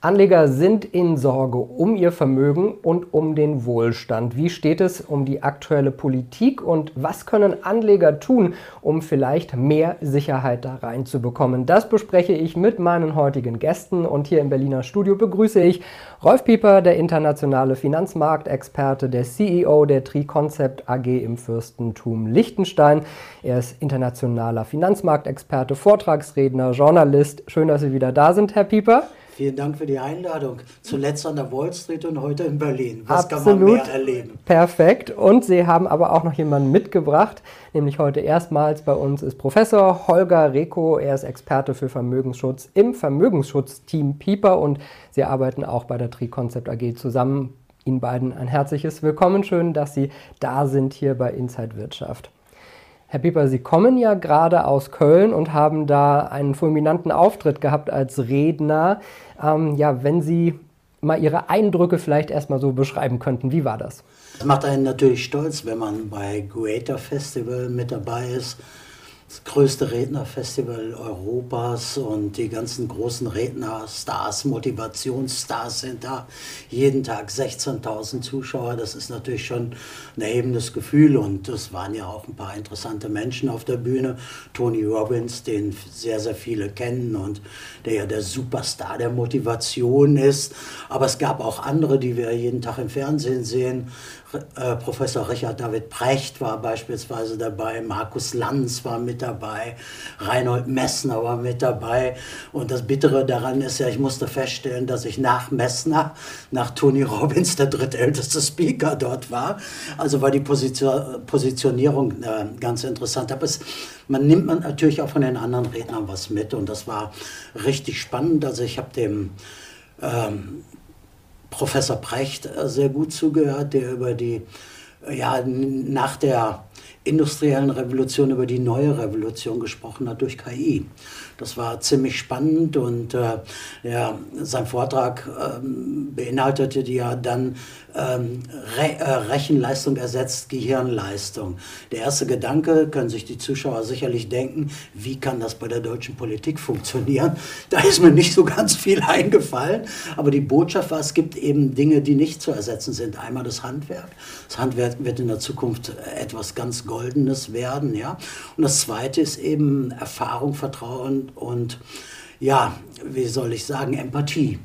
Anleger sind in Sorge um ihr Vermögen und um den Wohlstand. Wie steht es um die aktuelle Politik und was können Anleger tun, um vielleicht mehr Sicherheit da reinzubekommen? Das bespreche ich mit meinen heutigen Gästen und hier im Berliner Studio begrüße ich Rolf Pieper, der internationale Finanzmarktexperte, der CEO der Tri-Concept AG im Fürstentum Liechtenstein. Er ist internationaler Finanzmarktexperte, Vortragsredner, Journalist. Schön, dass Sie wieder da sind, Herr Pieper. Vielen Dank für die Einladung. Zuletzt an der Wall Street und heute in Berlin. Was Absolut. kann man mehr erleben? Perfekt. Und Sie haben aber auch noch jemanden mitgebracht, nämlich heute erstmals bei uns ist Professor Holger Reko. Er ist Experte für Vermögensschutz im Vermögensschutzteam Pieper und Sie arbeiten auch bei der Tri-Concept AG zusammen. Ihnen beiden ein herzliches Willkommen. Schön, dass Sie da sind hier bei Inside Wirtschaft. Herr Pieper, Sie kommen ja gerade aus Köln und haben da einen fulminanten Auftritt gehabt als Redner. Ähm, ja, wenn Sie mal Ihre Eindrücke vielleicht erstmal so beschreiben könnten, wie war das? Das macht einen natürlich stolz, wenn man bei Greater Festival mit dabei ist das größte Rednerfestival Europas und die ganzen großen Rednerstars, Motivationsstars sind da. Jeden Tag 16.000 Zuschauer, das ist natürlich schon ein erhebendes Gefühl und es waren ja auch ein paar interessante Menschen auf der Bühne. Tony Robbins, den sehr, sehr viele kennen und der ja der Superstar der Motivation ist. Aber es gab auch andere, die wir jeden Tag im Fernsehen sehen. Äh, Professor Richard David Precht war beispielsweise dabei, Markus Lanz war mit dabei, Reinhold Messner war mit dabei. Und das Bittere daran ist ja, ich musste feststellen, dass ich nach Messner, nach Tony Robbins, der drittälteste Speaker dort war. Also war die Position, Positionierung äh, ganz interessant. Aber es, man nimmt man natürlich auch von den anderen Rednern was mit und das war richtig spannend. Also ich habe dem ähm, Professor Precht äh, sehr gut zugehört, der über die, äh, ja, nach der industriellen Revolution, über die neue Revolution gesprochen hat durch KI. Das war ziemlich spannend und äh, ja, sein Vortrag ähm, beinhaltete ja dann ähm, Re äh, Rechenleistung ersetzt Gehirnleistung. Der erste Gedanke, können sich die Zuschauer sicherlich denken, wie kann das bei der deutschen Politik funktionieren? Da ist mir nicht so ganz viel eingefallen, aber die Botschaft war, es gibt eben Dinge, die nicht zu ersetzen sind. Einmal das Handwerk. Das Handwerk wird in der Zukunft etwas ganz Goldenes werden, ja. Und das zweite ist eben Erfahrung, Vertrauen und, ja, wie soll ich sagen, Empathie.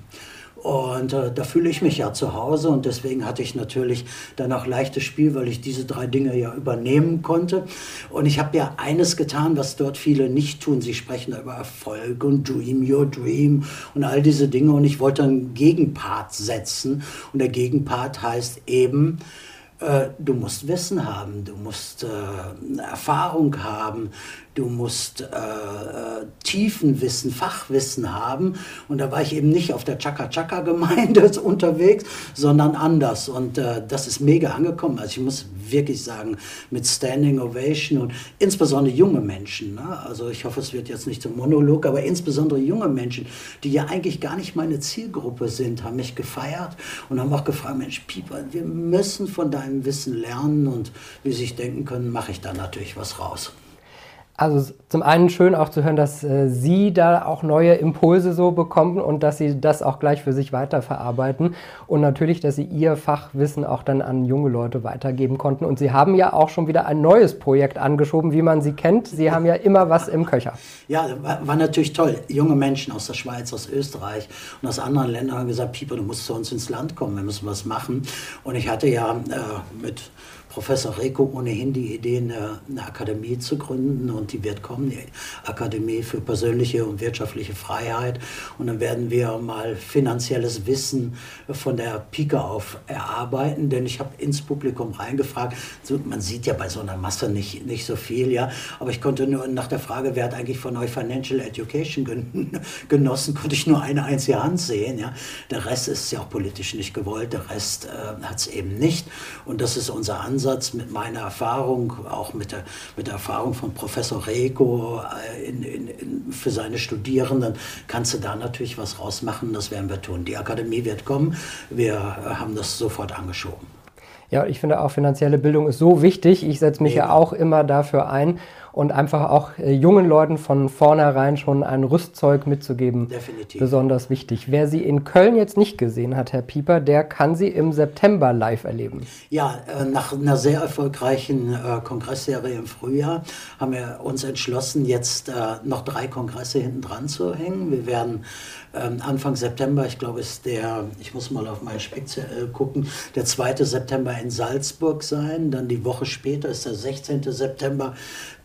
Und äh, da fühle ich mich ja zu Hause und deswegen hatte ich natürlich dann auch leichtes Spiel, weil ich diese drei Dinge ja übernehmen konnte. Und ich habe ja eines getan, was dort viele nicht tun. Sie sprechen über Erfolg und Dream Your Dream und all diese Dinge. Und ich wollte einen Gegenpart setzen. Und der Gegenpart heißt eben, äh, du musst Wissen haben, du musst äh, Erfahrung haben, du musst äh, äh, Tiefenwissen, Fachwissen haben. Und da war ich eben nicht auf der Chaka-Chaka-Gemeinde unterwegs, sondern anders. Und äh, das ist mega angekommen. Also ich muss wirklich sagen, mit Standing Ovation und insbesondere junge Menschen. Ne? Also ich hoffe, es wird jetzt nicht zum Monolog, aber insbesondere junge Menschen, die ja eigentlich gar nicht meine Zielgruppe sind, haben mich gefeiert und haben auch gefragt, Mensch, Pieper, wir müssen von deinem Wissen lernen und wie Sie sich denken können, mache ich da natürlich was raus. Also zum einen schön auch zu hören, dass äh, Sie da auch neue Impulse so bekommen und dass Sie das auch gleich für sich weiterverarbeiten und natürlich, dass Sie Ihr Fachwissen auch dann an junge Leute weitergeben konnten. Und Sie haben ja auch schon wieder ein neues Projekt angeschoben, wie man Sie kennt. Sie haben ja immer was im Köcher. Ja, war, war natürlich toll. Junge Menschen aus der Schweiz, aus Österreich und aus anderen Ländern haben gesagt, Pieper, du musst zu uns ins Land kommen, wir müssen was machen. Und ich hatte ja äh, mit Professor Reko ohnehin die Idee, eine, eine, Akademie zu gründen und die wird kommen, die Akademie für persönliche und wirtschaftliche Freiheit. Und dann werden wir mal finanzielles Wissen von der Pike auf erarbeiten, denn ich habe ins Publikum reingefragt. Man sieht ja bei so einer Masse nicht, nicht so viel, ja, aber ich konnte nur nach der Frage, wer hat eigentlich von euch Financial Education genossen, konnte ich nur eine einzige Hand sehen, ja. Der Rest ist ja auch politisch nicht gewollt, der Rest äh, hat es eben nicht und das ist unser Ansatz, mit meiner Erfahrung, auch mit der, mit der Erfahrung von Professor Rego äh, in, in, in, für seine Studierenden, kannst du da natürlich was rausmachen. Das werden wir tun. Die Akademie wird kommen. Wir haben das sofort angeschoben. Ja, ich finde auch finanzielle Bildung ist so wichtig. Ich setze mich ja. ja auch immer dafür ein. Und einfach auch äh, jungen Leuten von vornherein schon ein Rüstzeug mitzugeben. Definitiv. Besonders wichtig. Wer sie in Köln jetzt nicht gesehen hat, Herr Pieper, der kann sie im September live erleben. Ja, äh, nach einer sehr erfolgreichen äh, Kongressserie im Frühjahr haben wir uns entschlossen, jetzt äh, noch drei Kongresse hinten dran zu hängen. Wir werden ähm, Anfang September, ich glaube, ist der, ich muss mal auf meinen Speziell gucken, der 2. September in Salzburg sein. Dann die Woche später ist der 16. September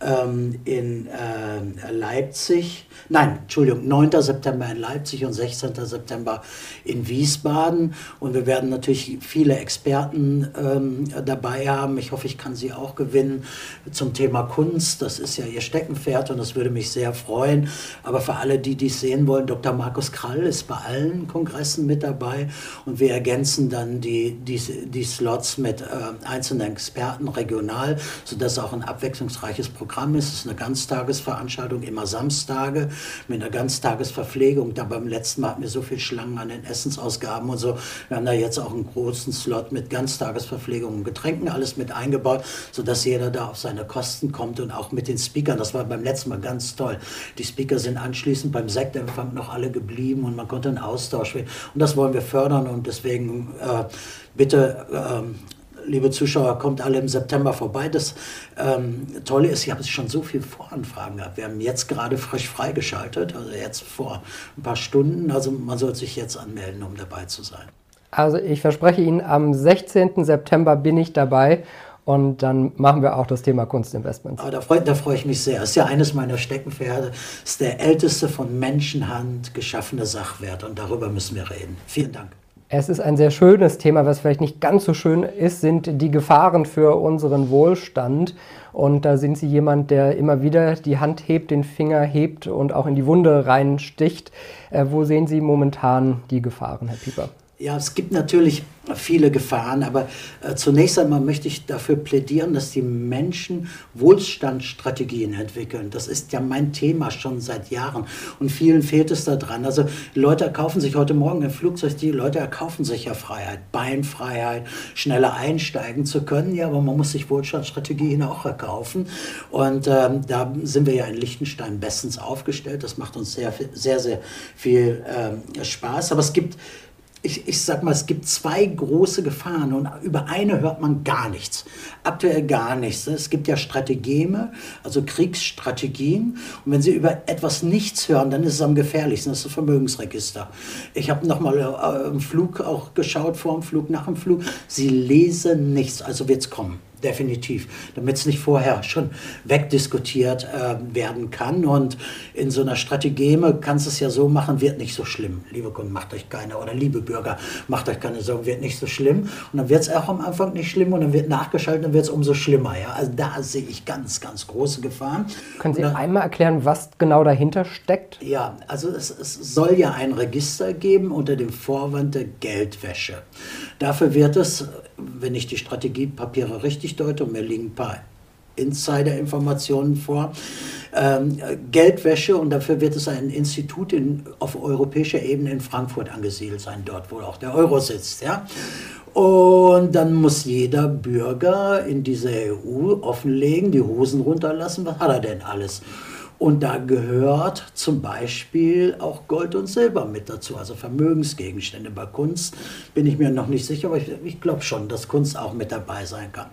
ähm, in äh, Leipzig. Nein, Entschuldigung, 9. September in Leipzig und 16. September in Wiesbaden. Und wir werden natürlich viele Experten ähm, dabei haben. Ich hoffe, ich kann sie auch gewinnen zum Thema Kunst. Das ist ja ihr Steckenpferd und das würde mich sehr freuen. Aber für alle, die dies sehen wollen, Dr. Markus Krall ist bei allen Kongressen mit dabei und wir ergänzen dann die, die, die Slots mit äh, einzelnen Experten regional, sodass auch ein abwechslungsreiches Programm ist. Es ist eine Ganztagesveranstaltung, immer Samstage mit einer Ganztagesverpflegung. Da beim letzten Mal hatten wir so viel Schlangen an den Essensausgaben und so. Wir haben da jetzt auch einen großen Slot mit Ganztagesverpflegung und Getränken, alles mit eingebaut, sodass jeder da auf seine Kosten kommt und auch mit den Speakern. Das war beim letzten Mal ganz toll. Die Speaker sind anschließend beim Sektempfang noch alle geblieben und man konnte einen Austausch Und das wollen wir fördern und deswegen äh, bitte, ähm, liebe Zuschauer, kommt alle im September vorbei. Das ähm, Tolle ist, ich habe schon so viele Voranfragen gehabt. Wir haben jetzt gerade frisch freigeschaltet, also jetzt vor ein paar Stunden. Also man soll sich jetzt anmelden, um dabei zu sein. Also ich verspreche Ihnen, am 16. September bin ich dabei und dann machen wir auch das Thema Kunstinvestments. Ah, da freue freu ich mich sehr. Das ist ja eines meiner Steckenpferde. Das ist der älteste von Menschenhand geschaffene Sachwert. Und darüber müssen wir reden. Vielen Dank. Es ist ein sehr schönes Thema. Was vielleicht nicht ganz so schön ist, sind die Gefahren für unseren Wohlstand. Und da sind Sie jemand, der immer wieder die Hand hebt, den Finger hebt und auch in die Wunde reinsticht. Äh, wo sehen Sie momentan die Gefahren, Herr Pieper? Ja, es gibt natürlich viele Gefahren, aber äh, zunächst einmal möchte ich dafür plädieren, dass die Menschen Wohlstandsstrategien entwickeln. Das ist ja mein Thema schon seit Jahren und vielen fehlt es daran. Also Leute erkaufen sich heute Morgen im Flugzeug, die Leute erkaufen sich ja Freiheit, Beinfreiheit, schneller einsteigen zu können. Ja, aber man muss sich Wohlstandsstrategien auch erkaufen und ähm, da sind wir ja in Liechtenstein bestens aufgestellt. Das macht uns sehr, sehr, sehr viel ähm, Spaß. Aber es gibt ich, ich sag mal, es gibt zwei große Gefahren und über eine hört man gar nichts. Aktuell gar nichts. Es gibt ja Strategeme, also Kriegsstrategien. Und wenn Sie über etwas nichts hören, dann ist es am gefährlichsten. Das ist das Vermögensregister. Ich habe nochmal äh, im Flug auch geschaut, vor dem Flug, nach dem Flug. Sie lesen nichts, also wird es kommen definitiv, damit es nicht vorher schon wegdiskutiert äh, werden kann. Und in so einer Strategeme kannst du es ja so machen, wird nicht so schlimm. Liebe Kunden, macht euch keine, oder liebe Bürger, macht euch keine Sorgen, wird nicht so schlimm. Und dann wird es auch am Anfang nicht schlimm und dann wird nachgeschaltet, dann wird es umso schlimmer. Ja? Also da sehe ich ganz, ganz große Gefahren. Können Sie dann, einmal erklären, was genau dahinter steckt? Ja, also es, es soll ja ein Register geben unter dem Vorwand der Geldwäsche. Dafür wird es, wenn ich die Strategiepapiere richtig deute, und mir liegen ein paar Insider-Informationen vor, ähm, Geldwäsche und dafür wird es ein Institut in, auf europäischer Ebene in Frankfurt angesiedelt sein, dort wo auch der Euro sitzt. Ja? Und dann muss jeder Bürger in dieser EU offenlegen, die Hosen runterlassen, was hat er denn alles? Und da gehört zum Beispiel auch Gold und Silber mit dazu, also Vermögensgegenstände. Bei Kunst bin ich mir noch nicht sicher, aber ich, ich glaube schon, dass Kunst auch mit dabei sein kann.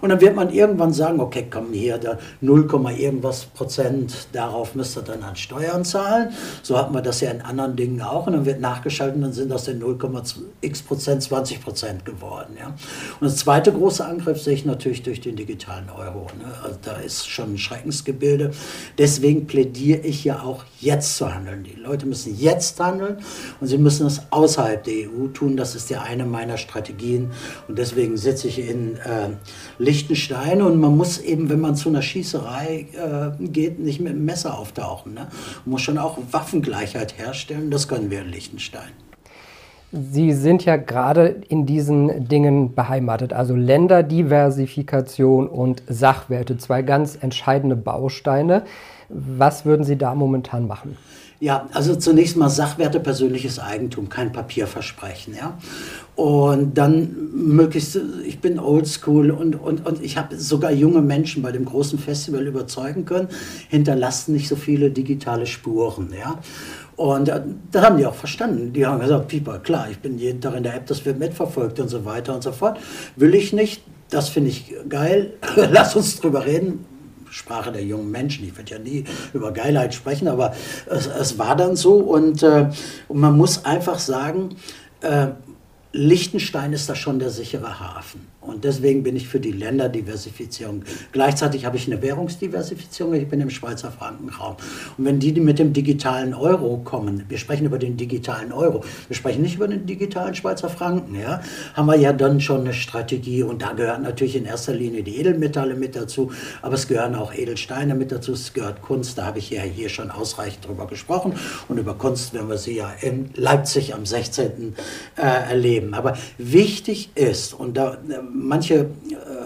Und dann wird man irgendwann sagen, okay, komm hier, da 0, irgendwas Prozent, darauf müsst ihr dann an Steuern zahlen. So hatten wir das ja in anderen Dingen auch. Und dann wird nachgeschaltet, dann sind aus den 0,x Prozent 20 Prozent geworden. Ja. Und das zweite große Angriff sehe ich natürlich durch den digitalen Euro. Ne? Also da ist schon ein Schreckensgebilde. Deswegen deswegen plädiere ich ja auch jetzt zu handeln. Die Leute müssen jetzt handeln und sie müssen es außerhalb der EU tun. Das ist ja eine meiner Strategien und deswegen sitze ich in äh, Liechtenstein und man muss eben, wenn man zu einer Schießerei äh, geht, nicht mit dem Messer auftauchen. Ne? Man muss schon auch Waffengleichheit herstellen. Das können wir in Liechtenstein. Sie sind ja gerade in diesen Dingen beheimatet, also Länderdiversifikation und Sachwerte, zwei ganz entscheidende Bausteine. Was würden Sie da momentan machen? Ja, also zunächst mal Sachwerte, persönliches Eigentum, kein Papierversprechen, ja. Und dann möglichst, ich bin oldschool und, und, und ich habe sogar junge Menschen bei dem großen Festival überzeugen können, hinterlassen nicht so viele digitale Spuren, ja. Und äh, das haben die auch verstanden. Die haben gesagt, Pieper, klar, ich bin jeden Tag in der App, das wird mitverfolgt und so weiter und so fort. Will ich nicht, das finde ich geil, lass uns drüber reden, Sprache der jungen Menschen. Ich werde ja nie über Geilheit sprechen, aber es, es war dann so. Und, äh, und man muss einfach sagen, äh, Liechtenstein ist da schon der sichere Hafen. Und deswegen bin ich für die Länderdiversifizierung. Gleichzeitig habe ich eine Währungsdiversifizierung. Ich bin im Schweizer Frankenraum. Und wenn die mit dem digitalen Euro kommen, wir sprechen über den digitalen Euro, wir sprechen nicht über den digitalen Schweizer Franken, ja, haben wir ja dann schon eine Strategie. Und da gehören natürlich in erster Linie die Edelmetalle mit dazu, aber es gehören auch Edelsteine mit dazu, es gehört Kunst. Da habe ich ja hier schon ausreichend drüber gesprochen. Und über Kunst werden wir sie ja in Leipzig am 16. Äh, erleben. Aber wichtig ist, und da manche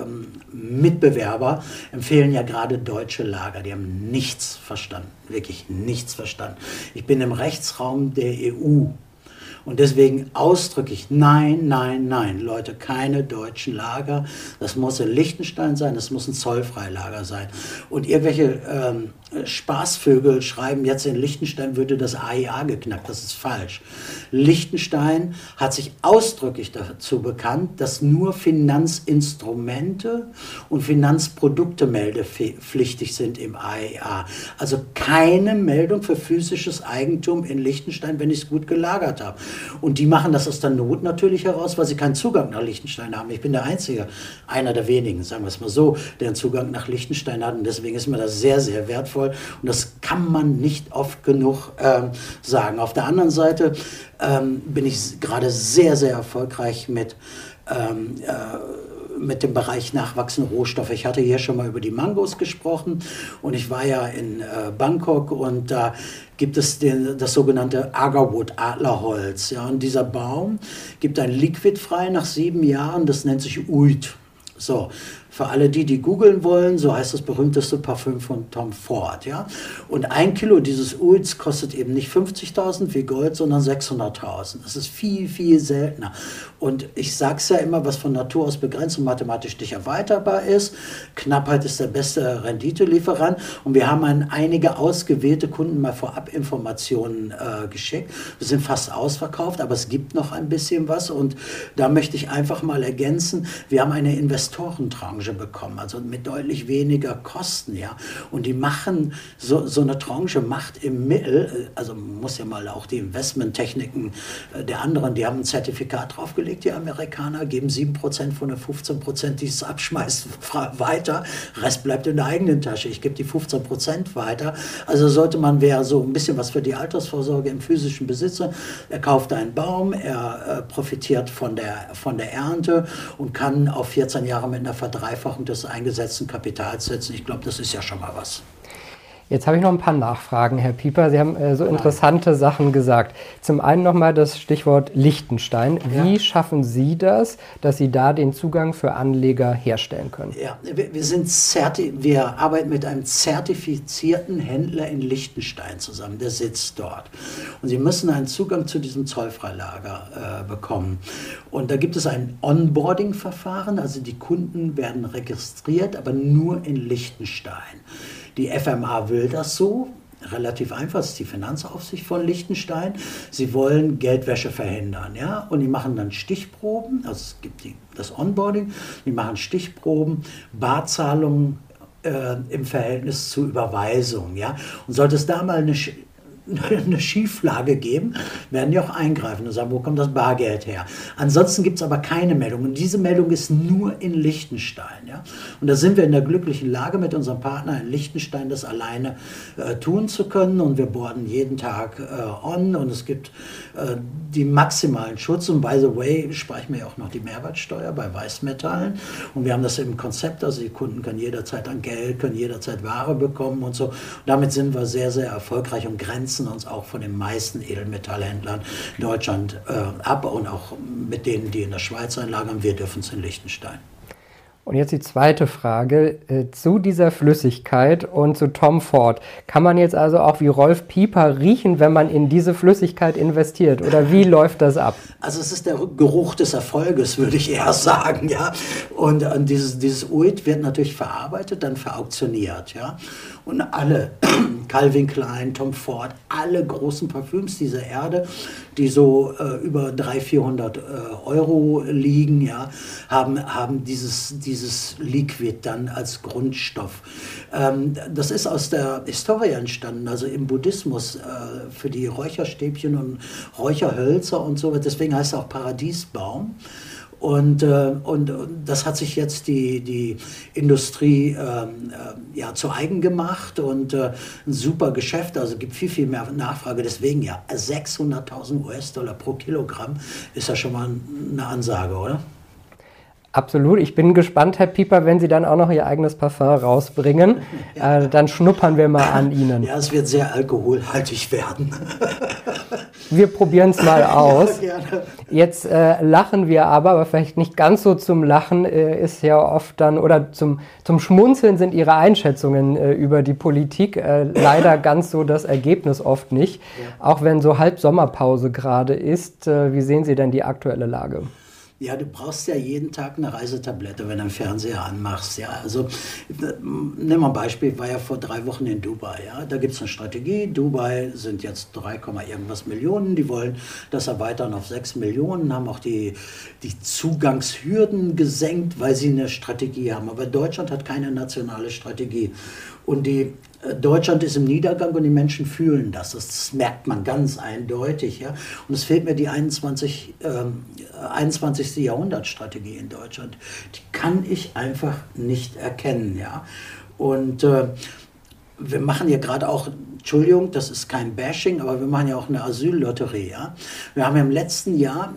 ähm, Mitbewerber empfehlen ja gerade deutsche Lager. Die haben nichts verstanden, wirklich nichts verstanden. Ich bin im Rechtsraum der EU und deswegen ausdrücklich nein, nein, nein, Leute, keine deutschen Lager. Das muss in Liechtenstein sein, das muss ein Zollfreilager sein. Und irgendwelche ähm, Spaßvögel schreiben jetzt in Liechtenstein würde das AIA geknackt. Das ist falsch. Liechtenstein hat sich ausdrücklich dazu bekannt, dass nur Finanzinstrumente und Finanzprodukte meldepflichtig sind im AIA. Also keine Meldung für physisches Eigentum in Liechtenstein, wenn ich es gut gelagert habe. Und die machen das aus der Not natürlich heraus, weil sie keinen Zugang nach Liechtenstein haben. Ich bin der Einzige, einer der wenigen, sagen wir es mal so, der einen Zugang nach Liechtenstein hat. Und deswegen ist mir das sehr, sehr wertvoll wertvoll und das kann man nicht oft genug ähm, sagen. Auf der anderen Seite ähm, bin ich gerade sehr, sehr erfolgreich mit ähm, äh, mit dem Bereich nachwachsende Rohstoffe. Ich hatte hier schon mal über die Mangos gesprochen und ich war ja in äh, Bangkok und da gibt es den, das sogenannte Agarwood, Adlerholz. Ja, und dieser Baum gibt ein Liquid frei nach sieben Jahren, das nennt sich Uit. So, für alle die, die googeln wollen, so heißt das berühmteste Parfüm von Tom Ford. Ja? Und ein Kilo dieses Uls kostet eben nicht 50.000 wie Gold, sondern 600.000. Das ist viel, viel seltener. Und ich sage es ja immer, was von Natur aus begrenzt und mathematisch nicht erweiterbar ist. Knappheit ist der beste Renditelieferant. Und wir haben an einige ausgewählte Kunden mal vorab Informationen äh, geschickt. Wir sind fast ausverkauft, aber es gibt noch ein bisschen was. Und da möchte ich einfach mal ergänzen, wir haben eine Investorentranche Tranche bekommen, also mit deutlich weniger Kosten, ja. Und die machen, so, so eine Tranche macht im Mittel, also man muss ja mal auch die Investmenttechniken äh, der anderen, die haben ein Zertifikat draufgelegt, die Amerikaner, geben 7% von der 15%, die es abschmeißt, weiter, Rest bleibt in der eigenen Tasche, ich gebe die 15% weiter. Also sollte man, wer so ein bisschen was für die Altersvorsorge im physischen Besitz, er kauft einen Baum, er äh, profitiert von der, von der Ernte und kann auf 14 Jahre mit einer Verdreifachung des eingesetzten Kapitals setzen. Ich glaube, das ist ja schon mal was. Jetzt habe ich noch ein paar Nachfragen, Herr Pieper. Sie haben äh, so interessante Sachen gesagt. Zum einen nochmal das Stichwort Liechtenstein. Wie ja. schaffen Sie das, dass Sie da den Zugang für Anleger herstellen können? Ja, wir, wir, sind wir arbeiten mit einem zertifizierten Händler in Liechtenstein zusammen. Der sitzt dort. Und Sie müssen einen Zugang zu diesem Zollfreilager äh, bekommen. Und da gibt es ein Onboarding-Verfahren. Also die Kunden werden registriert, aber nur in Liechtenstein. Die FMA will das so, relativ einfach, das ist die Finanzaufsicht von Liechtenstein. Sie wollen Geldwäsche verhindern, ja, und die machen dann Stichproben, also es gibt die, das Onboarding, die machen Stichproben, Barzahlungen äh, im Verhältnis zu Überweisungen, ja, und sollte es da mal eine eine Schieflage geben, werden die auch eingreifen und sagen, wo kommt das Bargeld her? Ansonsten gibt es aber keine Meldung. Und diese Meldung ist nur in Liechtenstein. Ja? Und da sind wir in der glücklichen Lage, mit unserem Partner in Liechtenstein das alleine äh, tun zu können. Und wir borden jeden Tag äh, on und es gibt äh, die maximalen Schutz. Und by the way, sprechen wir auch noch die Mehrwertsteuer bei Weißmetallen. Und wir haben das im Konzept, also die Kunden können jederzeit an Geld, können jederzeit Ware bekommen und so. Und damit sind wir sehr, sehr erfolgreich und grenzen grenzen uns auch von den meisten Edelmetallhändlern in Deutschland äh, ab und auch mit denen, die in der Schweiz einlagern. Wir dürfen es in Liechtenstein. Und jetzt die zweite Frage äh, zu dieser Flüssigkeit und zu Tom Ford. Kann man jetzt also auch wie Rolf Pieper riechen, wenn man in diese Flüssigkeit investiert? Oder wie läuft das ab? Also es ist der Geruch des Erfolges, würde ich eher sagen, ja. Und, und dieses, dieses Uit wird natürlich verarbeitet, dann verauktioniert, ja. Und alle, Calvin Klein, Tom Ford, alle großen Parfüms dieser Erde, die so äh, über 300, 400 äh, Euro liegen, ja, haben, haben dieses, dieses Liquid dann als Grundstoff. Ähm, das ist aus der Historie entstanden, also im Buddhismus äh, für die Räucherstäbchen und Räucherhölzer und so. Deswegen heißt es auch Paradiesbaum. Und, äh, und, und, das hat sich jetzt die, die Industrie ähm, äh, ja, zu eigen gemacht und äh, ein super Geschäft, also gibt viel, viel mehr Nachfrage. Deswegen ja, 600.000 US-Dollar pro Kilogramm ist ja schon mal eine Ansage, oder? Absolut. Ich bin gespannt, Herr Pieper, wenn Sie dann auch noch Ihr eigenes Parfum rausbringen. Ja. Äh, dann schnuppern wir mal an Ihnen. Ja, es wird sehr alkoholhaltig werden. wir probieren es mal aus. Ja, Jetzt äh, lachen wir aber, aber vielleicht nicht ganz so zum Lachen äh, ist ja oft dann, oder zum, zum Schmunzeln sind Ihre Einschätzungen äh, über die Politik äh, leider ganz so das Ergebnis oft nicht. Ja. Auch wenn so Halbsommerpause gerade ist. Äh, wie sehen Sie denn die aktuelle Lage? Ja, du brauchst ja jeden Tag eine Reisetablette, wenn du einen Fernseher anmachst. Ja, also nimm mal ein Beispiel, war ja vor drei Wochen in Dubai. Ja, da gibt es eine Strategie. Dubai sind jetzt 3, irgendwas Millionen. Die wollen das erweitern auf 6 Millionen, haben auch die, die Zugangshürden gesenkt, weil sie eine Strategie haben. Aber Deutschland hat keine nationale Strategie. Und die Deutschland ist im Niedergang und die Menschen fühlen das. Das merkt man ganz eindeutig. Ja? Und es fehlt mir die 21, äh, 21. Jahrhundertstrategie in Deutschland. Die kann ich einfach nicht erkennen. Ja? Und äh, wir machen ja gerade auch, Entschuldigung, das ist kein Bashing, aber wir machen ja auch eine Asyllotterie. Ja? Wir haben im letzten Jahr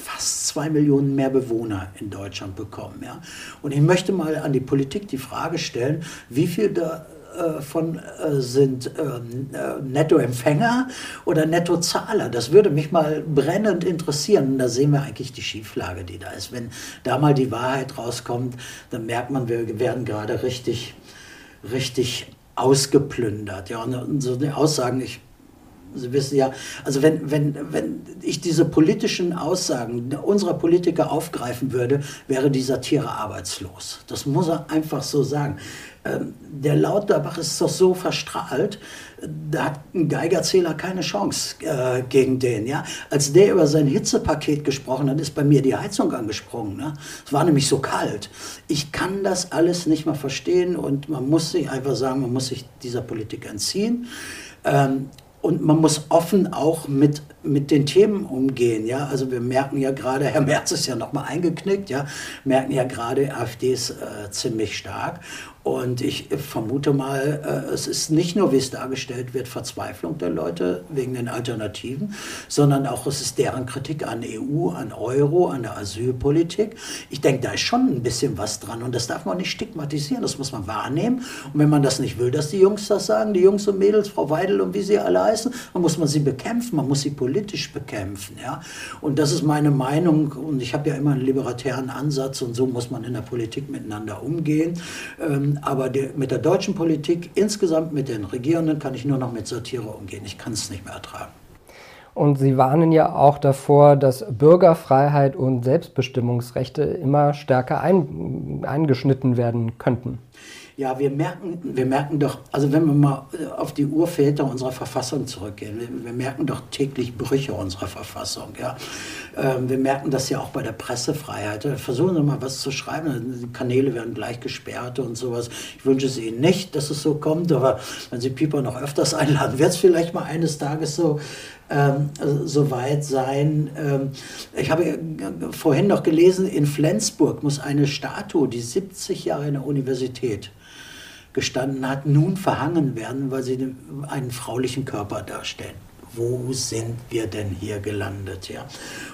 fast zwei Millionen mehr Bewohner in Deutschland bekommen. Ja? Und ich möchte mal an die Politik die Frage stellen, wie viel davon äh, sind ähm, äh, Nettoempfänger oder Nettozahler? Das würde mich mal brennend interessieren. Und da sehen wir eigentlich die Schieflage, die da ist. Wenn da mal die Wahrheit rauskommt, dann merkt man, wir werden gerade richtig, richtig ausgeplündert. Ja, und so die Aussagen, ich Sie wissen ja, also wenn, wenn, wenn ich diese politischen Aussagen unserer Politiker aufgreifen würde, wäre dieser Tiere arbeitslos. Das muss er einfach so sagen. Ähm, der Lauterbach ist doch so verstrahlt, da hat ein Geigerzähler keine Chance äh, gegen den. Ja? Als der über sein Hitzepaket gesprochen hat, ist bei mir die Heizung angesprungen. Ne? Es war nämlich so kalt. Ich kann das alles nicht mehr verstehen und man muss sich einfach sagen, man muss sich dieser Politik entziehen. Ähm, und man muss offen auch mit, mit den Themen umgehen. Ja? Also wir merken ja gerade, Herr Merz ist ja nochmal eingeknickt, ja? merken ja gerade, AfD ist äh, ziemlich stark. Und ich vermute mal, äh, es ist nicht nur, wie es dargestellt wird, Verzweiflung der Leute wegen den Alternativen, sondern auch es ist deren Kritik an EU, an Euro, an der Asylpolitik. Ich denke, da ist schon ein bisschen was dran und das darf man nicht stigmatisieren, das muss man wahrnehmen. Und wenn man das nicht will, dass die Jungs das sagen, die Jungs und Mädels, Frau Weidel und wie sie alle heißen, dann muss man sie bekämpfen, man muss sie politisch bekämpfen. Ja? Und das ist meine Meinung und ich habe ja immer einen libertären Ansatz und so muss man in der Politik miteinander umgehen. Ähm, aber die, mit der deutschen Politik insgesamt, mit den Regierenden, kann ich nur noch mit Satire umgehen. Ich kann es nicht mehr ertragen. Und Sie warnen ja auch davor, dass Bürgerfreiheit und Selbstbestimmungsrechte immer stärker ein, eingeschnitten werden könnten. Ja, wir merken, wir merken doch, also wenn wir mal auf die Urväter unserer Verfassung zurückgehen, wir, wir merken doch täglich Brüche unserer Verfassung. Ja. Ähm, wir merken das ja auch bei der Pressefreiheit. Versuchen Sie mal was zu schreiben, die Kanäle werden gleich gesperrt und sowas. Ich wünsche es Ihnen nicht, dass es so kommt, aber wenn Sie Pieper noch öfters einladen, wird es vielleicht mal eines Tages so ähm, so weit sein. Ähm, ich habe vorhin noch gelesen, in Flensburg muss eine Statue, die 70 Jahre in der Universität gestanden hat, nun verhangen werden, weil sie einen fraulichen Körper darstellen. Wo sind wir denn hier gelandet? Ja?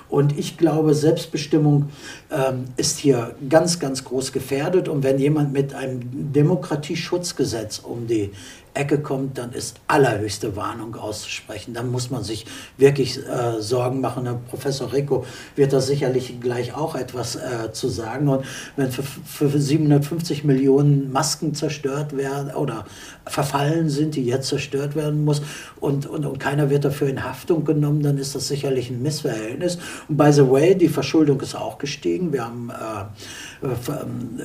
Und ich glaube, Selbstbestimmung ähm, ist hier ganz, ganz groß gefährdet. Und wenn jemand mit einem Demokratieschutzgesetz um die Ecke kommt, dann ist allerhöchste Warnung auszusprechen. Dann muss man sich wirklich äh, Sorgen machen. Der Professor Rico wird da sicherlich gleich auch etwas äh, zu sagen. Und wenn für, für 750 Millionen Masken zerstört werden oder verfallen sind, die jetzt zerstört werden muss und, und, und keiner wird dafür in Haftung genommen, dann ist das sicherlich ein Missverhältnis. Und by the way, die Verschuldung ist auch gestiegen. Wir haben äh, äh, ähm,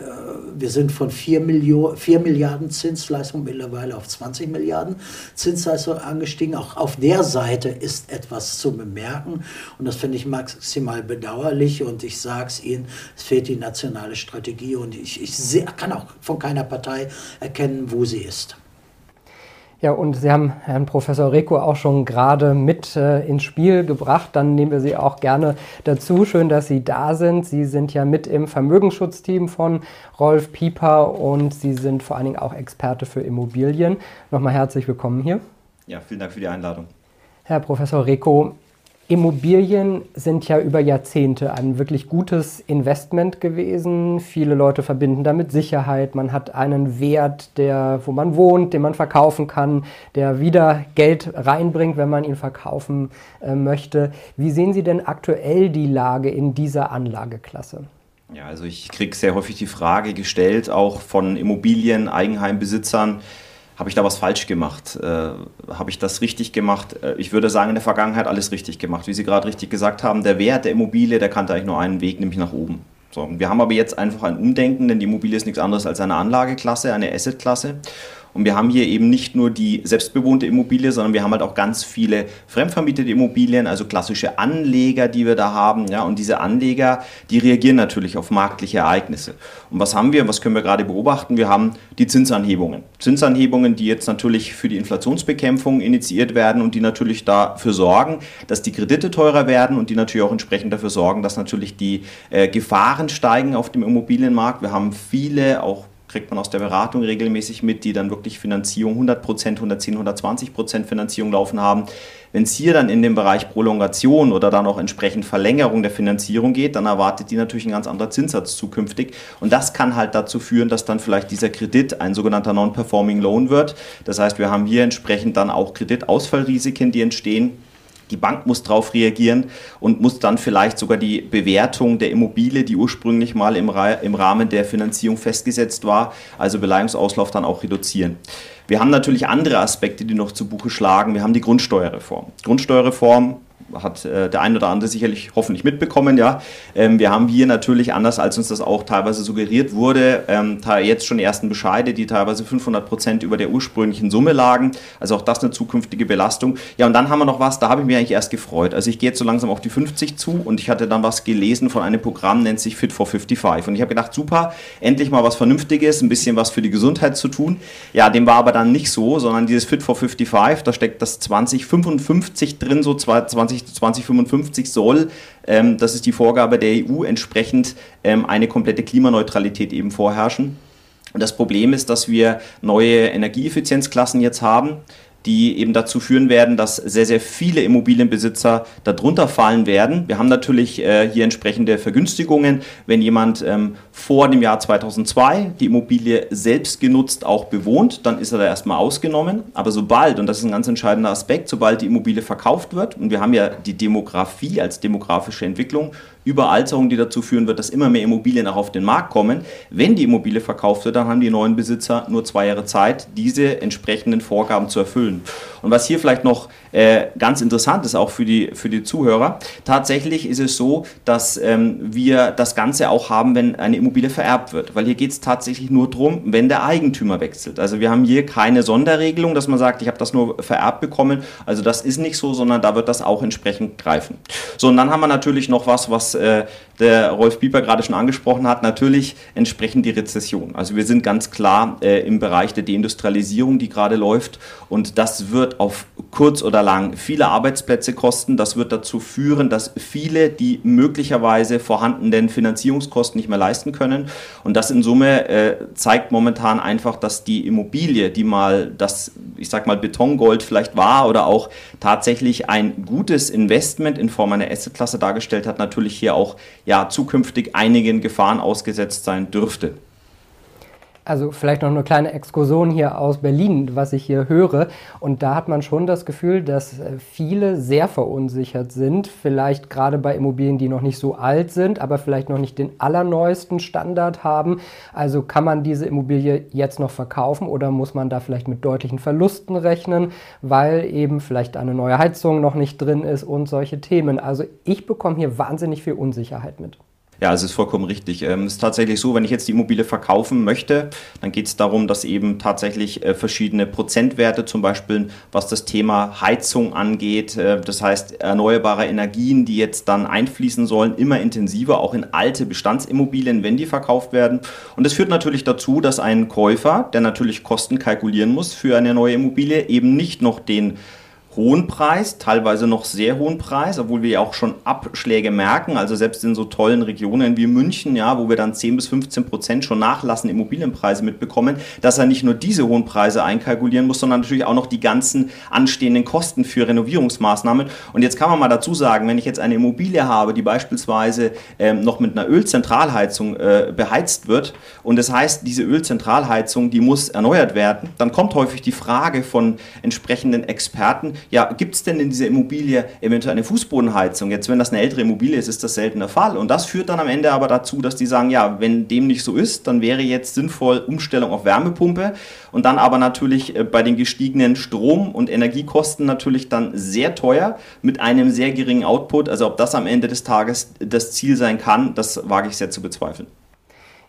wir sind von 4, Millionen, 4 Milliarden Zinsleistung mittlerweile auf 20 Milliarden Zinsleistung angestiegen. Auch auf der Seite ist etwas zu bemerken und das finde ich maximal bedauerlich und ich sage es Ihnen, es fehlt die nationale Strategie und ich, ich kann auch von keiner Partei erkennen, wo sie ist. Ja, und Sie haben Herrn Professor Reko auch schon gerade mit äh, ins Spiel gebracht. Dann nehmen wir Sie auch gerne dazu. Schön, dass Sie da sind. Sie sind ja mit im Vermögensschutzteam von Rolf Pieper und Sie sind vor allen Dingen auch Experte für Immobilien. Nochmal herzlich willkommen hier. Ja, vielen Dank für die Einladung. Herr Professor Reko, Immobilien sind ja über Jahrzehnte ein wirklich gutes Investment gewesen. Viele Leute verbinden damit Sicherheit. Man hat einen Wert, der, wo man wohnt, den man verkaufen kann, der wieder Geld reinbringt, wenn man ihn verkaufen äh, möchte. Wie sehen Sie denn aktuell die Lage in dieser Anlageklasse? Ja, also ich kriege sehr häufig die Frage gestellt, auch von Immobilien, Eigenheimbesitzern, habe ich da was falsch gemacht? Äh, habe ich das richtig gemacht? Äh, ich würde sagen, in der Vergangenheit alles richtig gemacht. Wie Sie gerade richtig gesagt haben, der Wert der Immobilie, der kannte eigentlich nur einen Weg, nämlich nach oben. So, wir haben aber jetzt einfach ein Umdenken, denn die Immobilie ist nichts anderes als eine Anlageklasse, eine Assetklasse. Und wir haben hier eben nicht nur die selbstbewohnte Immobilie, sondern wir haben halt auch ganz viele fremdvermietete Immobilien, also klassische Anleger, die wir da haben. Ja, und diese Anleger, die reagieren natürlich auf marktliche Ereignisse. Und was haben wir? Was können wir gerade beobachten? Wir haben die Zinsanhebungen. Zinsanhebungen, die jetzt natürlich für die Inflationsbekämpfung initiiert werden und die natürlich dafür sorgen, dass die Kredite teurer werden und die natürlich auch entsprechend dafür sorgen, dass natürlich die äh, Gefahren steigen auf dem Immobilienmarkt. Wir haben viele auch kriegt man aus der Beratung regelmäßig mit, die dann wirklich Finanzierung 100 Prozent, 110, 120 Prozent Finanzierung laufen haben. Wenn es hier dann in den Bereich Prolongation oder dann auch entsprechend Verlängerung der Finanzierung geht, dann erwartet die natürlich ein ganz anderer Zinssatz zukünftig. Und das kann halt dazu führen, dass dann vielleicht dieser Kredit ein sogenannter Non-Performing Loan wird. Das heißt, wir haben hier entsprechend dann auch Kreditausfallrisiken, die entstehen die Bank muss darauf reagieren und muss dann vielleicht sogar die Bewertung der Immobilie, die ursprünglich mal im, im Rahmen der Finanzierung festgesetzt war, also Beleihungsauslauf dann auch reduzieren. Wir haben natürlich andere Aspekte, die noch zu Buche schlagen. Wir haben die Grundsteuerreform. Grundsteuerreform hat äh, der ein oder andere sicherlich hoffentlich mitbekommen, ja. Ähm, wir haben hier natürlich, anders als uns das auch teilweise suggeriert wurde, ähm, jetzt schon ersten Bescheide, die teilweise 500 Prozent über der ursprünglichen Summe lagen. Also auch das eine zukünftige Belastung. Ja, und dann haben wir noch was, da habe ich mich eigentlich erst gefreut. Also ich gehe jetzt so langsam auf die 50 zu und ich hatte dann was gelesen von einem Programm, nennt sich Fit for 55. Und ich habe gedacht, super, endlich mal was Vernünftiges, ein bisschen was für die Gesundheit zu tun. Ja, dem war aber dann nicht so, sondern dieses Fit for 55, da steckt das 2055 drin, so 20 2055 soll, ähm, das ist die Vorgabe der EU, entsprechend ähm, eine komplette Klimaneutralität eben vorherrschen. Und das Problem ist, dass wir neue Energieeffizienzklassen jetzt haben die eben dazu führen werden, dass sehr, sehr viele Immobilienbesitzer darunter fallen werden. Wir haben natürlich äh, hier entsprechende Vergünstigungen. Wenn jemand ähm, vor dem Jahr 2002 die Immobilie selbst genutzt auch bewohnt, dann ist er da erstmal ausgenommen. Aber sobald, und das ist ein ganz entscheidender Aspekt, sobald die Immobilie verkauft wird, und wir haben ja die Demografie als demografische Entwicklung, Überalterung, die dazu führen wird, dass immer mehr Immobilien auch auf den Markt kommen. Wenn die Immobilie verkauft wird, dann haben die neuen Besitzer nur zwei Jahre Zeit, diese entsprechenden Vorgaben zu erfüllen. Und was hier vielleicht noch äh, ganz interessant ist, auch für die, für die Zuhörer, tatsächlich ist es so, dass ähm, wir das Ganze auch haben, wenn eine Immobilie vererbt wird. Weil hier geht es tatsächlich nur darum, wenn der Eigentümer wechselt. Also wir haben hier keine Sonderregelung, dass man sagt, ich habe das nur vererbt bekommen. Also das ist nicht so, sondern da wird das auch entsprechend greifen. So, und dann haben wir natürlich noch was, was äh, der Rolf Pieper gerade schon angesprochen hat, natürlich entsprechend die Rezession. Also wir sind ganz klar äh, im Bereich der Deindustrialisierung, die gerade läuft. Und das wird auf kurz oder lang viele Arbeitsplätze kosten. Das wird dazu führen, dass viele die möglicherweise vorhandenen Finanzierungskosten nicht mehr leisten können. Und das in Summe äh, zeigt momentan einfach, dass die Immobilie, die mal das, ich sag mal, Betongold vielleicht war oder auch tatsächlich ein gutes Investment in Form einer Assetklasse dargestellt hat, natürlich hier auch ja, zukünftig einigen Gefahren ausgesetzt sein dürfte. Also vielleicht noch eine kleine Exkursion hier aus Berlin, was ich hier höre. Und da hat man schon das Gefühl, dass äh, viele sehr verunsichert sind. Vielleicht gerade bei Immobilien, die noch nicht so alt sind, aber vielleicht noch nicht den allerneuesten Standard haben. Also kann man diese Immobilie jetzt noch verkaufen oder muss man da vielleicht mit deutlichen Verlusten rechnen, weil eben vielleicht eine neue Heizung noch nicht drin ist und solche Themen. Also ich bekomme hier wahnsinnig viel Unsicherheit mit. Ja, es ist vollkommen richtig. Ähm, es ist tatsächlich so, wenn ich jetzt die Immobilie verkaufen möchte, dann geht es darum, dass eben tatsächlich äh, verschiedene Prozentwerte, zum Beispiel was das Thema Heizung angeht, äh, das heißt erneuerbare Energien, die jetzt dann einfließen sollen, immer intensiver, auch in alte Bestandsimmobilien, wenn die verkauft werden. Und das führt natürlich dazu, dass ein Käufer, der natürlich Kosten kalkulieren muss für eine neue Immobilie, eben nicht noch den hohen Preis, teilweise noch sehr hohen Preis, obwohl wir ja auch schon Abschläge merken. Also selbst in so tollen Regionen wie München, ja, wo wir dann 10 bis 15 Prozent schon nachlassen Immobilienpreise mitbekommen, dass er nicht nur diese hohen Preise einkalkulieren muss, sondern natürlich auch noch die ganzen anstehenden Kosten für Renovierungsmaßnahmen. Und jetzt kann man mal dazu sagen, wenn ich jetzt eine Immobilie habe, die beispielsweise ähm, noch mit einer Ölzentralheizung äh, beheizt wird und das heißt, diese Ölzentralheizung, die muss erneuert werden, dann kommt häufig die Frage von entsprechenden Experten, ja, gibt es denn in dieser Immobilie eventuell eine Fußbodenheizung? Jetzt, wenn das eine ältere Immobilie ist, ist das selten der Fall. Und das führt dann am Ende aber dazu, dass die sagen, ja, wenn dem nicht so ist, dann wäre jetzt sinnvoll Umstellung auf Wärmepumpe und dann aber natürlich äh, bei den gestiegenen Strom- und Energiekosten natürlich dann sehr teuer mit einem sehr geringen Output. Also ob das am Ende des Tages das Ziel sein kann, das wage ich sehr zu bezweifeln.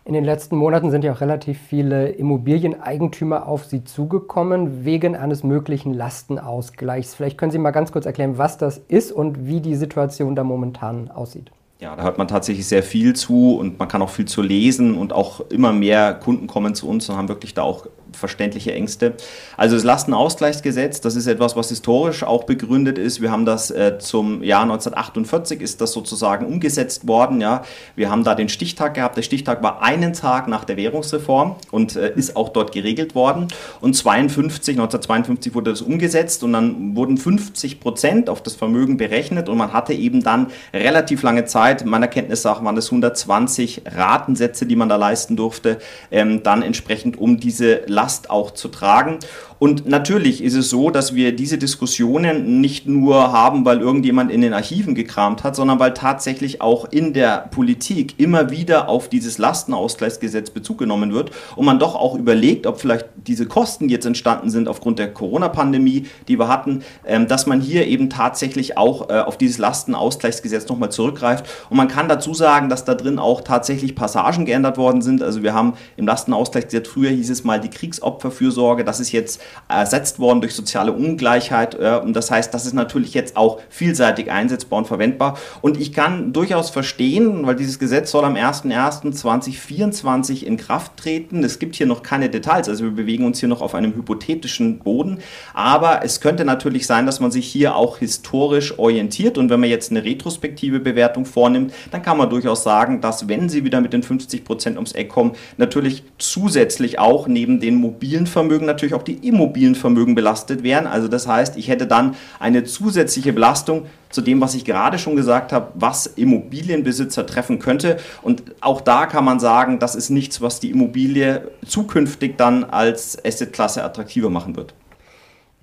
In den letzten Monaten sind ja auch relativ viele Immobilieneigentümer auf Sie zugekommen wegen eines möglichen Lastenausgleichs. Vielleicht können Sie mal ganz kurz erklären, was das ist und wie die Situation da momentan aussieht. Ja, da hört man tatsächlich sehr viel zu und man kann auch viel zu lesen und auch immer mehr Kunden kommen zu uns und haben wirklich da auch verständliche Ängste. Also das Lastenausgleichsgesetz, das ist etwas, was historisch auch begründet ist. Wir haben das äh, zum Jahr 1948 ist das sozusagen umgesetzt worden. Ja, wir haben da den Stichtag gehabt. Der Stichtag war einen Tag nach der Währungsreform und äh, ist auch dort geregelt worden. Und 52, 1952 wurde das umgesetzt und dann wurden 50 Prozent auf das Vermögen berechnet und man hatte eben dann relativ lange Zeit. Meiner Kenntnis nach waren das 120 Ratensätze, die man da leisten durfte, ähm, dann entsprechend um diese Lasten Last auch zu tragen. Und natürlich ist es so, dass wir diese Diskussionen nicht nur haben, weil irgendjemand in den Archiven gekramt hat, sondern weil tatsächlich auch in der Politik immer wieder auf dieses Lastenausgleichsgesetz Bezug genommen wird und man doch auch überlegt, ob vielleicht diese Kosten, die jetzt entstanden sind aufgrund der Corona-Pandemie, die wir hatten, ähm, dass man hier eben tatsächlich auch äh, auf dieses Lastenausgleichsgesetz nochmal zurückgreift. Und man kann dazu sagen, dass da drin auch tatsächlich Passagen geändert worden sind. Also wir haben im Lastenausgleichsgesetz, früher hieß es mal die Kriegsopferfürsorge, das ist jetzt ersetzt worden durch soziale Ungleichheit. Und das heißt, das ist natürlich jetzt auch vielseitig einsetzbar und verwendbar. Und ich kann durchaus verstehen, weil dieses Gesetz soll am 01.01.2024 in Kraft treten. Es gibt hier noch keine Details, also wir bewegen uns hier noch auf einem hypothetischen Boden. Aber es könnte natürlich sein, dass man sich hier auch historisch orientiert. Und wenn man jetzt eine retrospektive Bewertung vornimmt, dann kann man durchaus sagen, dass wenn sie wieder mit den 50 Prozent ums Eck kommen, natürlich zusätzlich auch neben den mobilen Vermögen natürlich auch die Immobilien Immobilienvermögen belastet wären. Also das heißt, ich hätte dann eine zusätzliche Belastung zu dem, was ich gerade schon gesagt habe, was Immobilienbesitzer treffen könnte. Und auch da kann man sagen, das ist nichts, was die Immobilie zukünftig dann als Assetklasse attraktiver machen wird.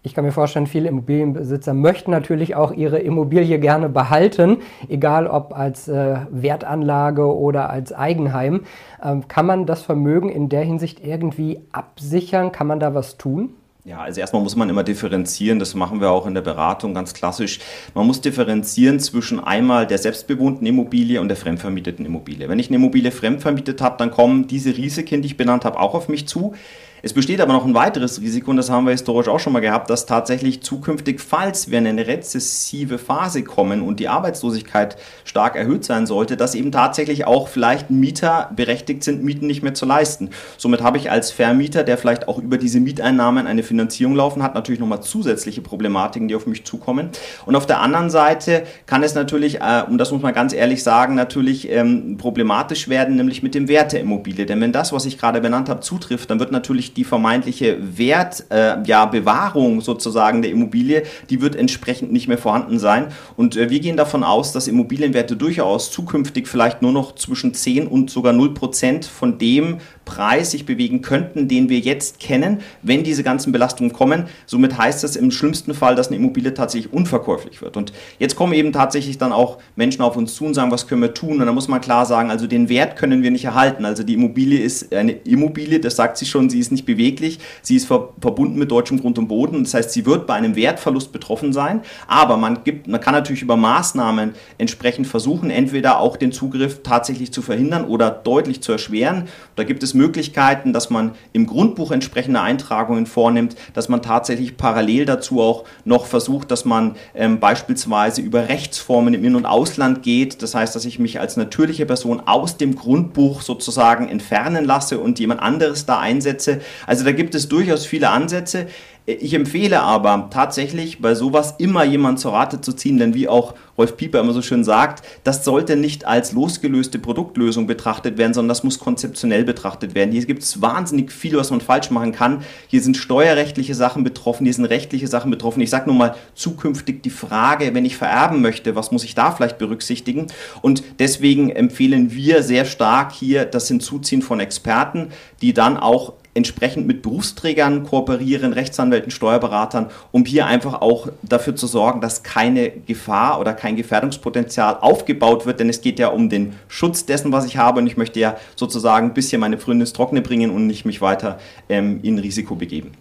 Ich kann mir vorstellen, viele Immobilienbesitzer möchten natürlich auch ihre Immobilie gerne behalten, egal ob als äh, Wertanlage oder als Eigenheim. Ähm, kann man das Vermögen in der Hinsicht irgendwie absichern? Kann man da was tun? Ja, also erstmal muss man immer differenzieren, das machen wir auch in der Beratung ganz klassisch. Man muss differenzieren zwischen einmal der selbstbewohnten Immobilie und der fremdvermieteten Immobilie. Wenn ich eine Immobilie fremdvermietet habe, dann kommen diese Risiken, die ich benannt habe, auch auf mich zu. Es besteht aber noch ein weiteres Risiko, und das haben wir historisch auch schon mal gehabt, dass tatsächlich zukünftig, falls wir in eine rezessive Phase kommen und die Arbeitslosigkeit stark erhöht sein sollte, dass eben tatsächlich auch vielleicht Mieter berechtigt sind, Mieten nicht mehr zu leisten. Somit habe ich als Vermieter, der vielleicht auch über diese Mieteinnahmen eine Finanzierung laufen hat, natürlich nochmal zusätzliche Problematiken, die auf mich zukommen. Und auf der anderen Seite kann es natürlich, äh, und das muss man ganz ehrlich sagen, natürlich ähm, problematisch werden, nämlich mit dem Wert der Immobilie. Denn wenn das, was ich gerade benannt habe, zutrifft, dann wird natürlich die vermeintliche Wertbewahrung äh, ja, sozusagen der Immobilie, die wird entsprechend nicht mehr vorhanden sein. Und äh, wir gehen davon aus, dass Immobilienwerte durchaus zukünftig vielleicht nur noch zwischen 10 und sogar 0 Prozent von dem Preis sich bewegen könnten, den wir jetzt kennen, wenn diese ganzen Belastungen kommen. Somit heißt das im schlimmsten Fall, dass eine Immobilie tatsächlich unverkäuflich wird. Und jetzt kommen eben tatsächlich dann auch Menschen auf uns zu und sagen, was können wir tun? Und da muss man klar sagen, also den Wert können wir nicht erhalten. Also die Immobilie ist eine Immobilie, das sagt sie schon, sie ist nicht beweglich, sie ist verbunden mit deutschem Grund und Boden. Das heißt, sie wird bei einem Wertverlust betroffen sein. Aber man, gibt, man kann natürlich über Maßnahmen entsprechend versuchen, entweder auch den Zugriff tatsächlich zu verhindern oder deutlich zu erschweren. Da gibt es Möglichkeiten, dass man im Grundbuch entsprechende Eintragungen vornimmt, dass man tatsächlich parallel dazu auch noch versucht, dass man ähm, beispielsweise über Rechtsformen im In- und Ausland geht. Das heißt, dass ich mich als natürliche Person aus dem Grundbuch sozusagen entfernen lasse und jemand anderes da einsetze. Also da gibt es durchaus viele Ansätze. Ich empfehle aber tatsächlich bei sowas immer jemand zur Rate zu ziehen, denn wie auch Rolf Pieper immer so schön sagt, das sollte nicht als losgelöste Produktlösung betrachtet werden, sondern das muss konzeptionell betrachtet werden. Hier gibt es wahnsinnig viel, was man falsch machen kann. Hier sind steuerrechtliche Sachen betroffen, hier sind rechtliche Sachen betroffen. Ich sage nur mal zukünftig die Frage, wenn ich vererben möchte, was muss ich da vielleicht berücksichtigen? Und deswegen empfehlen wir sehr stark hier das Hinzuziehen von Experten, die dann auch entsprechend mit Berufsträgern kooperieren, Rechtsanwälten, Steuerberatern, um hier einfach auch dafür zu sorgen, dass keine Gefahr oder kein Gefährdungspotenzial aufgebaut wird, denn es geht ja um den Schutz dessen, was ich habe und ich möchte ja sozusagen ein bisschen meine Früchte ins Trockene bringen und nicht mich weiter ähm, in Risiko begeben.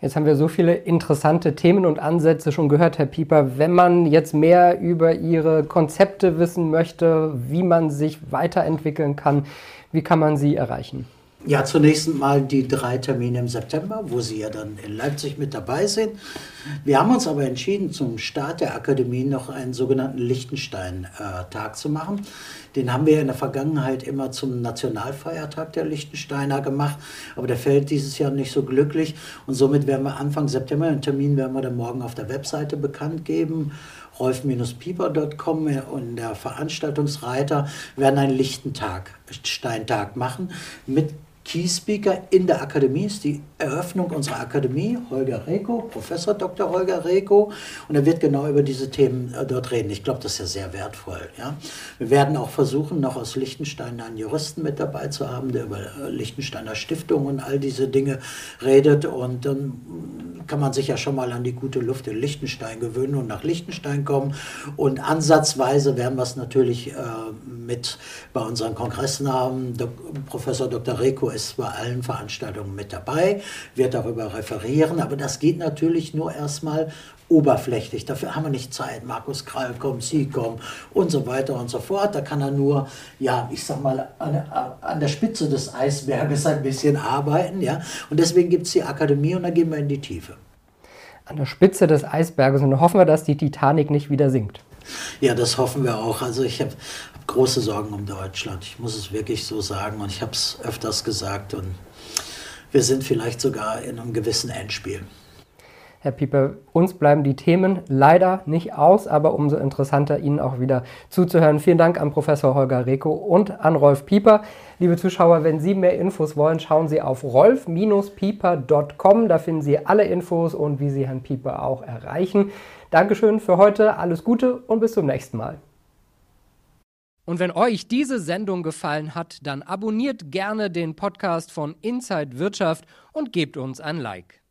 Jetzt haben wir so viele interessante Themen und Ansätze schon gehört, Herr Pieper. Wenn man jetzt mehr über Ihre Konzepte wissen möchte, wie man sich weiterentwickeln kann, wie kann man Sie erreichen? Ja, zunächst mal die drei Termine im September, wo Sie ja dann in Leipzig mit dabei sind. Wir haben uns aber entschieden, zum Start der Akademie noch einen sogenannten Liechtenstein-Tag zu machen. Den haben wir in der Vergangenheit immer zum Nationalfeiertag der Liechtensteiner gemacht, aber der fällt dieses Jahr nicht so glücklich und somit werden wir Anfang September, den Termin werden wir dann morgen auf der Webseite bekannt geben rolf-pieper.com und der Veranstaltungsreiter werden einen Lichtentag, Steintag machen mit Key Speaker in der Akademie ist die Eröffnung unserer Akademie, Holger Reko, Professor Dr. Holger Reko. Und er wird genau über diese Themen äh, dort reden. Ich glaube, das ist ja sehr wertvoll. Ja? Wir werden auch versuchen, noch aus Liechtenstein einen Juristen mit dabei zu haben, der über äh, Liechtensteiner Stiftung und all diese Dinge redet. Und dann kann man sich ja schon mal an die gute Luft in Liechtenstein gewöhnen und nach Liechtenstein kommen. Und ansatzweise werden wir es natürlich äh, mit bei unseren Kongressen haben. Dok Professor Dr. Reko ist bei allen Veranstaltungen mit dabei, wird darüber referieren, aber das geht natürlich nur erstmal oberflächlich. Dafür haben wir nicht Zeit. Markus Krall kommt, Sie kommen und so weiter und so fort. Da kann er nur, ja, ich sag mal, an, an der Spitze des Eisberges ein bisschen arbeiten. Ja? Und deswegen gibt es die Akademie und da gehen wir in die Tiefe. An der Spitze des Eisberges und hoffen wir, dass die Titanic nicht wieder sinkt. Ja, das hoffen wir auch. Also ich habe hab große Sorgen um Deutschland. Ich muss es wirklich so sagen und ich habe es öfters gesagt und wir sind vielleicht sogar in einem gewissen Endspiel. Herr Pieper, uns bleiben die Themen leider nicht aus, aber umso interessanter, Ihnen auch wieder zuzuhören. Vielen Dank an Professor Holger Reko und an Rolf Pieper. Liebe Zuschauer, wenn Sie mehr Infos wollen, schauen Sie auf rolf-pieper.com. Da finden Sie alle Infos und wie Sie Herrn Pieper auch erreichen. Dankeschön für heute, alles Gute und bis zum nächsten Mal. Und wenn euch diese Sendung gefallen hat, dann abonniert gerne den Podcast von Inside Wirtschaft und gebt uns ein Like.